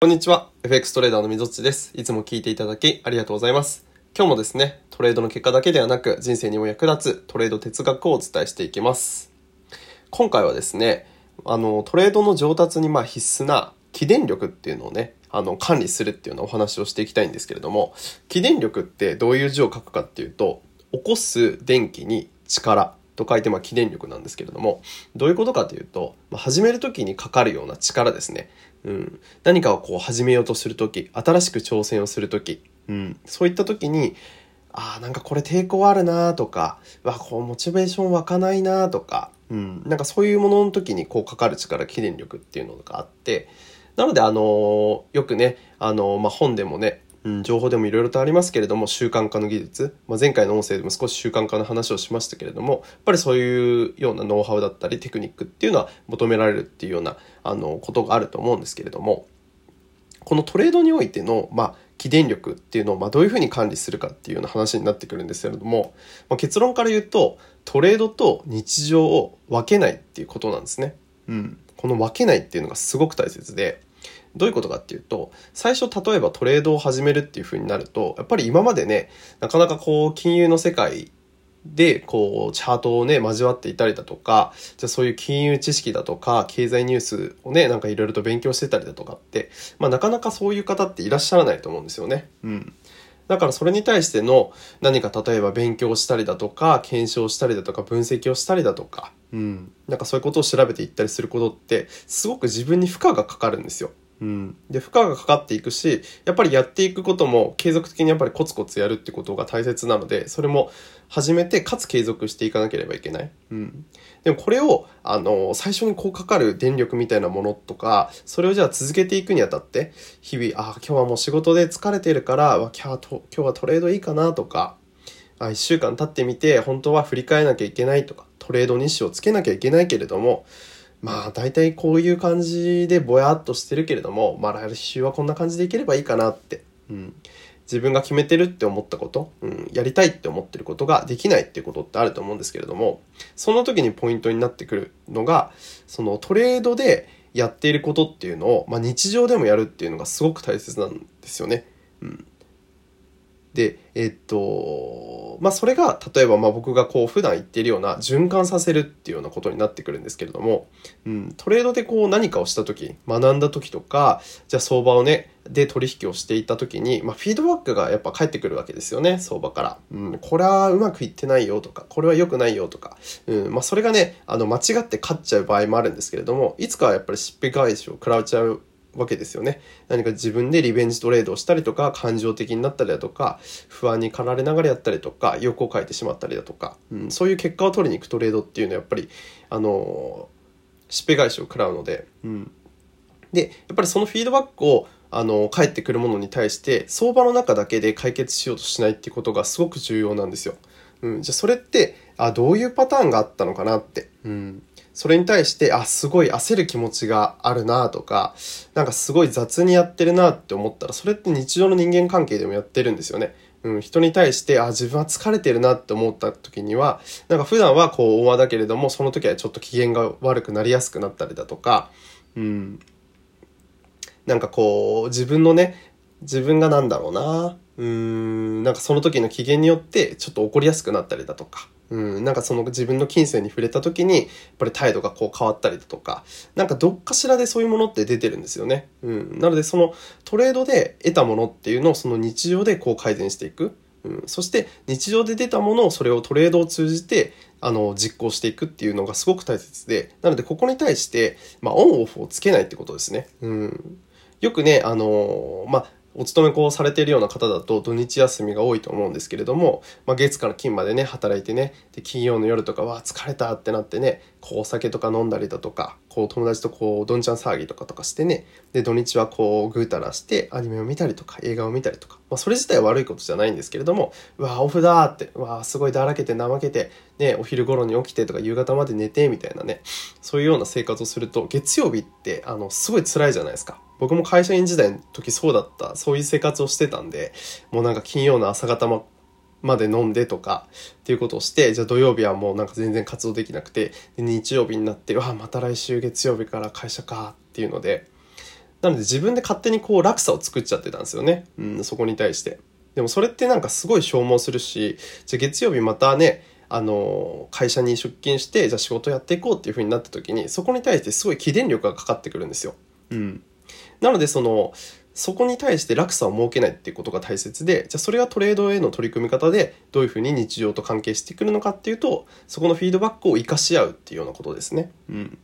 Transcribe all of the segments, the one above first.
こんにちは。FX トレーダーのみぞっちです。いつも聞いていただきありがとうございます。今日もですね、トレードの結果だけではなく人生にも役立つトレード哲学をお伝えしていきます。今回はですね、あの、トレードの上達にまあ必須な起電力っていうのをね、あの、管理するっていうようなお話をしていきたいんですけれども、起電力ってどういう字を書くかっていうと、起こす電気に力と書いてまあ起電力なんですけれども、どういうことかというと、まあ、始める時にかかるような力ですね。うん、何かをこう始めようとする時新しく挑戦をする時、うん、そういった時にああなんかこれ抵抗あるなとかわこうモチベーション湧かないなとか、うん、なんかそういうものの時にこうかかる力起電力っていうのがあってなのであのーよくねあのーまあ、本でもねうん、情報でもいろいろとありますけれども習慣化の技術、まあ、前回の音声でも少し習慣化の話をしましたけれどもやっぱりそういうようなノウハウだったりテクニックっていうのは求められるっていうようなあのことがあると思うんですけれどもこのトレードにおいての、まあ、起電力っていうのを、まあ、どういうふうに管理するかっていうような話になってくるんですけれども、まあ、結論から言うとトレードと日常を分けないっていうことなんですね。うん、この分けないっていうのがすごく大切でどういうことかっていうと最初例えばトレードを始めるっていう風になるとやっぱり今までねなかなかこう金融の世界でこうチャートをね交わっていたりだとかじゃあそういう金融知識だとか経済ニュースをねなんかいろいろと勉強してたりだとかって、まあ、なかなかそういう方っていらっしゃらないと思うんですよね。うんだからそれに対しての何か例えば勉強したりだとか検証したりだとか分析をしたりだとか、うん、なんかそういうことを調べていったりすることってすごく自分に負荷がかかるんですよ。うん、で負荷がかかっていくしやっぱりやっていくことも継続的にやっぱりコツコツやるってことが大切なのでそれも始めてかつ継続していかなければいけない、うん、でもこれをあの最初にこうかかる電力みたいなものとかそれをじゃあ続けていくにあたって日々あ今日はもう仕事で疲れてるから今日はトレードいいかなとかあ1週間経ってみて本当は振り返らなきゃいけないとかトレード日誌をつけなきゃいけないけれどもまあ大体こういう感じでぼやっとしてるけれども、まあ来週はこんな感じでいければいいかなって、うん、自分が決めてるって思ったこと、うん、やりたいって思ってることができないっていうことってあると思うんですけれども、その時にポイントになってくるのが、そのトレードでやっていることっていうのを、まあ日常でもやるっていうのがすごく大切なんですよね。うん。で、えっと、まあ、それが、例えば、ま、僕がこう、普段言っているような、循環させるっていうようなことになってくるんですけれども、うん、トレードでこう、何かをした時、学んだ時とか、じゃあ相場をね、で取引をしていた時に、まあ、フィードバックがやっぱ返ってくるわけですよね、相場から。うん、これはうまくいってないよとか、これは良くないよとか、うん、まあ、それがね、あの、間違って勝っちゃう場合もあるんですけれども、いつかはやっぱりしっぺ返しを食らっちゃうわけですよね。何か自分でリベンジトレードをしたりとか、感情的になったりだとか、不安に駆られながらやったりとか、欲を書いてしまったりだとか、うん、そういう結果を取りに行くトレードっていうのはやっぱり、あのー、しっぺ返しを食らうので、うん。で、やっぱりそのフィードバックを、あの、返ってくるものに対して、相場の中だけで解決しようとしないっていうことがすごく重要なんですよ。うん、じゃあそれって、あ、どういうパターンがあったのかなって。うん。それに対して、あ、すごい焦る気持ちがあるなとか、なんかすごい雑にやってるなって思ったら、それって日常の人間関係でもやってるんですよね。うん、人に対して、あ、自分は疲れてるなって思った時には、なんか普段はこう、大和だけれども、その時はちょっと機嫌が悪くなりやすくなったりだとか、うん、なんかこう、自分のね、自分がなんだろうな、うーん、なんかその時の機嫌によってちょっと怒りやすくなったりだとか、うん、なんかその自分の金銭に触れた時に、やっぱり態度がこう変わったりだとか、なんかどっかしらでそういうものって出てるんですよね。うん。なのでそのトレードで得たものっていうのをその日常でこう改善していく。うん。そして日常で出たものをそれをトレードを通じて、あの、実行していくっていうのがすごく大切で、なのでここに対して、まあオンオフをつけないってことですね。うん。よくね、あのまあ、お勤めこうされているような方だと土日休みが多いと思うんですけれども、まあ、月から金までね働いてねで金曜の夜とかは疲れたってなってねこうお酒とか飲んだりだとかこう友達とこうどんちゃん騒ぎとかとかしてねで土日はこうぐうたらしてアニメを見たりとか映画を見たりとか、まあ、それ自体は悪いことじゃないんですけれどもうわオフだってうわすごいだらけて怠けてねお昼頃に起きてとか夕方まで寝てみたいなねそういうような生活をすると月曜日ってあのすごい辛いじゃないですか。僕も会社員時代の時そうだった、そういう生活をしてたんで、もうなんか金曜の朝方まで飲んでとかっていうことをして、じゃあ土曜日はもうなんか全然活動できなくて、で日曜日になって、うわ、また来週月曜日から会社かっていうので、なので自分で勝手にこう落差を作っちゃってたんですよね。うん、そこに対して。でもそれってなんかすごい消耗するし、じゃあ月曜日またね、あの、会社に出勤して、じゃあ仕事やっていこうっていう風になった時に、そこに対してすごい起電力がかかってくるんですよ。うん。なのでその、そこに対して落差を設けないっていうことが大切で、じゃあそれがトレードへの取り組み方でどういうふうに日常と関係してくるのかっていうと、そこのフィードバックを活かし合うっていうようなことですね。うん。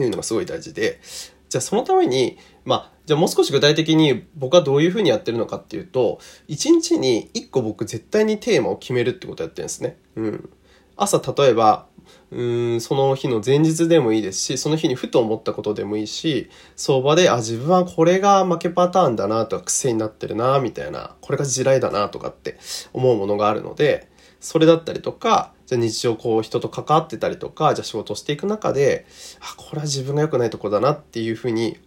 いうのがすごい大事で、じゃあそのために、まあ、じゃあもう少し具体的に僕はどういうふうにやってるのかっていうと、1日に1個僕絶対にテーマを決めるってことをやってるんですね。うん。朝例えば、うんその日の前日でもいいですし、その日にふと思ったことでもいいし、相場で、あ、自分はこれが負けパターンだなとか癖になってるな、みたいな、これが地雷だなとかって思うものがあるので、それだったりとか、じゃ日常こう人と関わってたりとか、じゃ仕事していく中で、あ、これは自分が良くないとこだなっていうふうに、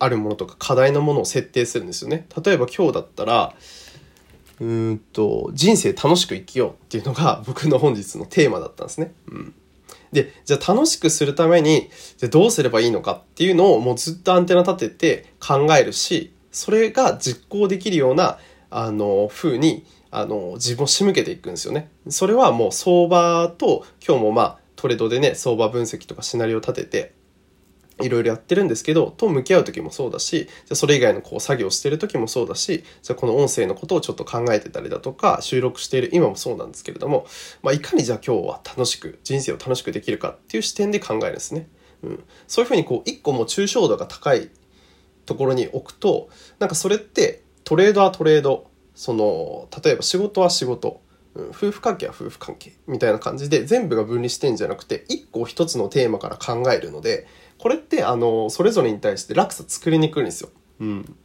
あるものとか課題のものを設定するんですよね。例えば今日だったら、うんと、人生楽しく生きようっていうのが僕の本日のテーマだったんですね。うん。で、じゃあ楽しくするために、じゃどうすればいいのかっていうのをもうずっとアンテナ立てて考えるし、それが実行できるような、あの、風に、あの、自分を仕向けていくんですよね。それはもう相場と、今日もまあ、トレードでね、相場分析とかシナリオ立てて、いろいろやってるんですけど、と向き合う時もそうだし、じゃそれ以外のこう作業してる時もそうだし、じゃこの音声のことをちょっと考えてたりだとか、収録している今もそうなんですけれども、まあ、いかにじゃあ今日は楽しく、人生を楽しくできるかっていう視点で考えるんですね。うん。そういうふうにこう、一個も抽象度が高いところに置くと、なんかそれってトレードはトレード、その、例えば仕事は仕事、夫婦関係は夫婦関係みたいな感じで全部が分離してんじゃなくて一個一つのテーマから考えるのでこれってあのそれぞれに対して落差作りにくいんですよ。うん、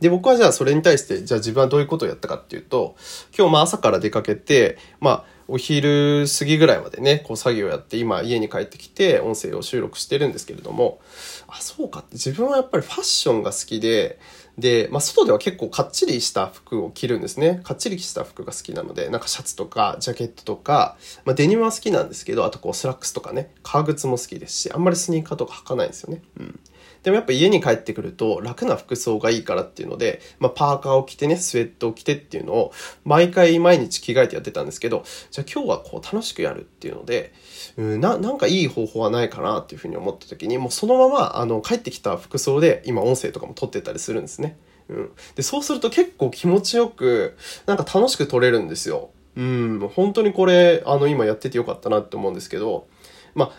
で僕はじゃあそれに対してじゃあ自分はどういうことをやったかっていうと今日まあ朝から出かけてまあお昼過ぎぐらいまでね、こう作業やって今家に帰ってきて音声を収録してるんですけれども、あ、そうかって自分はやっぱりファッションが好きで、で、まあ、外では結構かっちりした服を着るんですね。かっちりした服が好きなので、なんかシャツとかジャケットとか、まあ、デニムは好きなんですけど、あとこうスラックスとかね、革靴も好きですし、あんまりスニーカーとか履かないんですよね。うん。でもやっぱ家に帰ってくると楽な服装がいいからっていうので、まあ、パーカーを着てね、スウェットを着てっていうのを毎回毎日着替えてやってたんですけど、じゃあ今日はこう楽しくやるっていうので、うんな、なんかいい方法はないかなっていうふうに思った時に、もうそのままあの帰ってきた服装で今音声とかも撮ってたりするんですね。うん。で、そうすると結構気持ちよく、なんか楽しく撮れるんですよ。うん、本当にこれ、あの、今やっててよかったなって思うんですけど、まあ、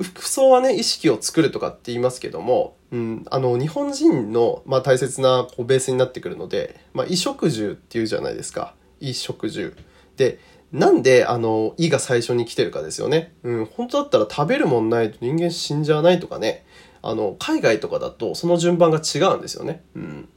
服装はね、意識を作るとかって言いますけども、うん、あの、日本人の、まあ、大切なこうベースになってくるので、まあ、衣食住っていうじゃないですか。衣食住。で、なんで、あの、衣が最初に来てるかですよね。うん、本当だったら食べるもんないと人間死んじゃわないとかね。あの、海外とかだとその順番が違うんですよね。うん。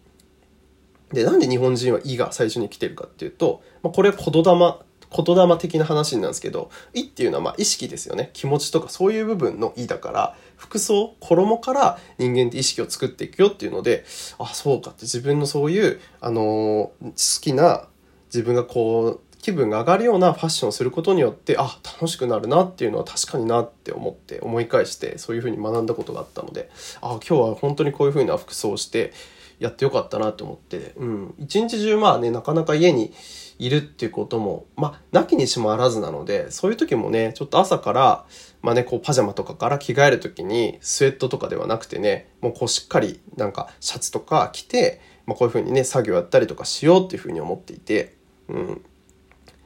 で、なんで日本人は「い」が最初に来てるかっていうと、まあ、これは言霊、言霊的な話なんですけど、「い」っていうのはま意識ですよね。気持ちとかそういう部分の「い」だから、服装、衣から人間って意識を作っていくよっていうので、あ、そうかって自分のそういう、あのー、好きな、自分がこう、気分が上がるようなファッションをすることによって、あ、楽しくなるなっていうのは確かになって思って思い返して、そういうふうに学んだことがあったので、あ、今日は本当にこういうふうな服装をして、やってよかったなと思って、うん。一日中まあね、なかなか家にいるっていうことも、まあ、なきにしもあらずなので、そういう時もね、ちょっと朝から、まあね、こうパジャマとかから着替える時に、スウェットとかではなくてね、もうこうしっかりなんかシャツとか着て、まあこういう風にね、作業やったりとかしようっていう風に思っていて、うん。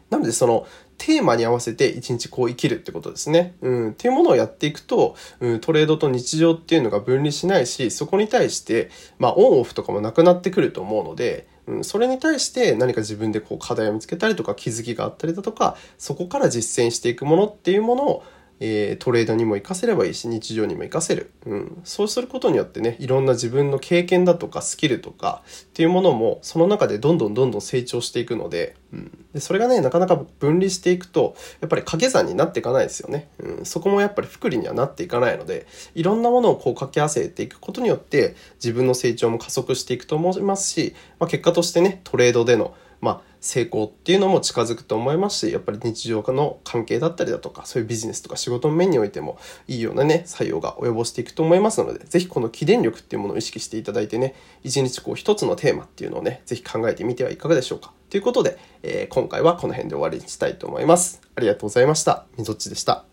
なのでその、テーマに合わせて一日こう生きるってことですね。うん。っていうものをやっていくと、うん、トレードと日常っていうのが分離しないし、そこに対して、まあ、オンオフとかもなくなってくると思うので、うん、それに対して何か自分でこう課題を見つけたりとか気づきがあったりだとか、そこから実践していくものっていうものを、えー、トレードにも活かせればいいし、日常にも活かせる。うん。そうすることによってね、いろんな自分の経験だとかスキルとかっていうものも、その中でどんどんどんどん成長していくので、うん。で、それがね、なかなか分離していくと、やっぱり掛け算になっていかないですよね。うん。そこもやっぱり福利にはなっていかないので、いろんなものをこう掛け合わせていくことによって、自分の成長も加速していくと思いますし、まあ、結果としてね、トレードでの、まあ、成功っていうのも近づくと思いますし、やっぱり日常の関係だったりだとか、そういうビジネスとか仕事の面においてもいいようなね、作用が及ぼしていくと思いますので、是非この起電力っていうものを意識していただいてね、一日こう一つのテーマっていうのをね、是非考えてみてはいかがでしょうか。ということで、えー、今回はこの辺で終わりにしたいと思います。ありがとうございました。みぞっちでした。